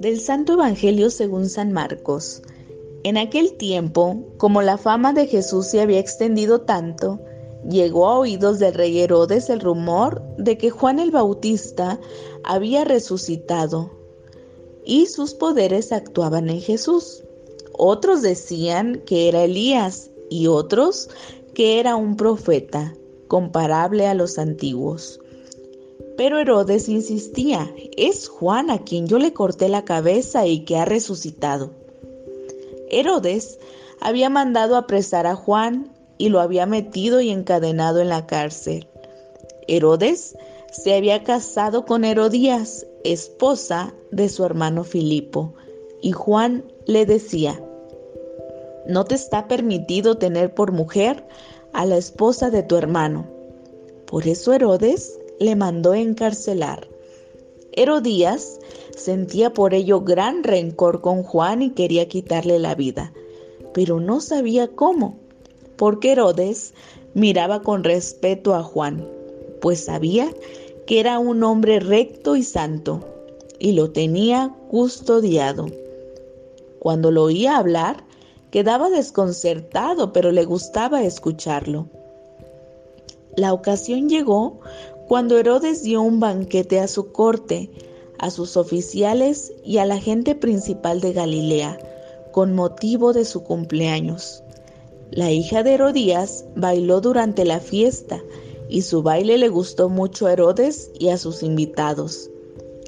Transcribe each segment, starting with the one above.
Del Santo Evangelio según San Marcos. En aquel tiempo, como la fama de Jesús se había extendido tanto, llegó a oídos del rey Herodes el rumor de que Juan el Bautista había resucitado y sus poderes actuaban en Jesús. Otros decían que era Elías y otros que era un profeta, comparable a los antiguos. Pero Herodes insistía, es Juan a quien yo le corté la cabeza y que ha resucitado. Herodes había mandado apresar a Juan y lo había metido y encadenado en la cárcel. Herodes se había casado con Herodías, esposa de su hermano Filipo, y Juan le decía, no te está permitido tener por mujer a la esposa de tu hermano. Por eso Herodes le mandó encarcelar. Herodías sentía por ello gran rencor con Juan y quería quitarle la vida, pero no sabía cómo, porque Herodes miraba con respeto a Juan, pues sabía que era un hombre recto y santo, y lo tenía custodiado. Cuando lo oía hablar, quedaba desconcertado, pero le gustaba escucharlo. La ocasión llegó cuando Herodes dio un banquete a su corte, a sus oficiales y a la gente principal de Galilea, con motivo de su cumpleaños. La hija de Herodías bailó durante la fiesta y su baile le gustó mucho a Herodes y a sus invitados.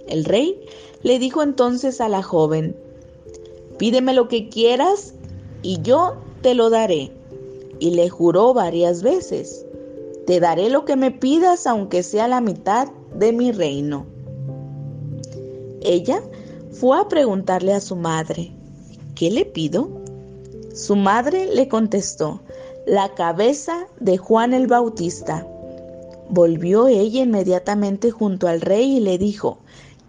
El rey le dijo entonces a la joven, pídeme lo que quieras y yo te lo daré. Y le juró varias veces. Te daré lo que me pidas, aunque sea la mitad de mi reino. Ella fue a preguntarle a su madre, ¿qué le pido? Su madre le contestó, la cabeza de Juan el Bautista. Volvió ella inmediatamente junto al rey y le dijo,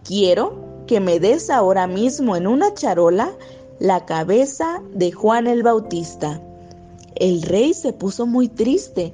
quiero que me des ahora mismo en una charola la cabeza de Juan el Bautista. El rey se puso muy triste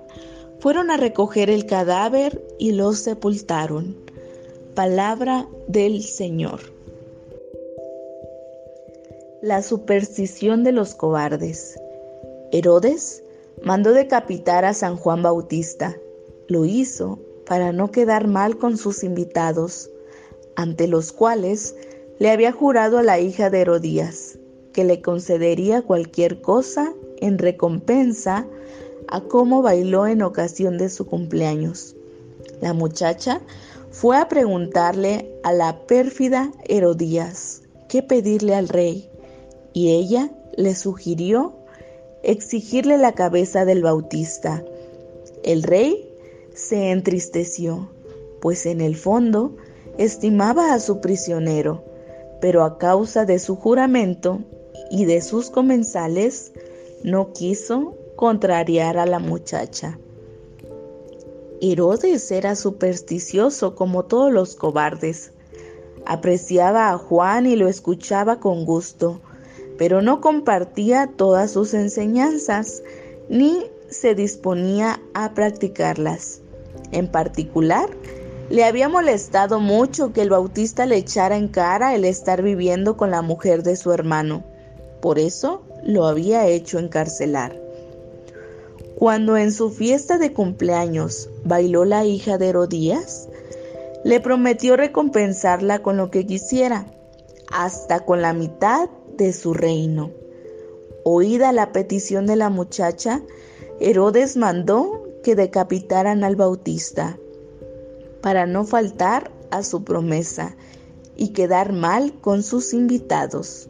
fueron a recoger el cadáver y lo sepultaron. Palabra del Señor. La superstición de los cobardes. Herodes mandó decapitar a San Juan Bautista. Lo hizo para no quedar mal con sus invitados, ante los cuales le había jurado a la hija de Herodías que le concedería cualquier cosa en recompensa a cómo bailó en ocasión de su cumpleaños. La muchacha fue a preguntarle a la pérfida Herodías qué pedirle al rey y ella le sugirió exigirle la cabeza del bautista. El rey se entristeció, pues en el fondo estimaba a su prisionero, pero a causa de su juramento y de sus comensales no quiso contrariar a la muchacha. Herodes era supersticioso como todos los cobardes. Apreciaba a Juan y lo escuchaba con gusto, pero no compartía todas sus enseñanzas ni se disponía a practicarlas. En particular, le había molestado mucho que el bautista le echara en cara el estar viviendo con la mujer de su hermano. Por eso lo había hecho encarcelar. Cuando en su fiesta de cumpleaños bailó la hija de Herodías, le prometió recompensarla con lo que quisiera, hasta con la mitad de su reino. Oída la petición de la muchacha, Herodes mandó que decapitaran al bautista, para no faltar a su promesa y quedar mal con sus invitados.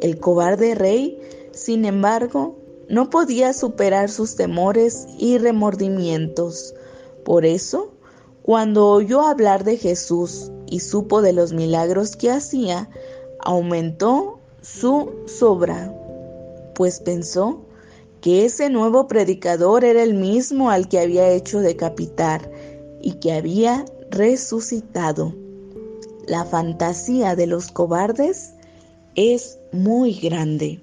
El cobarde rey, sin embargo, no podía superar sus temores y remordimientos. Por eso, cuando oyó hablar de Jesús y supo de los milagros que hacía, aumentó su sobra, pues pensó que ese nuevo predicador era el mismo al que había hecho decapitar y que había resucitado. La fantasía de los cobardes es muy grande.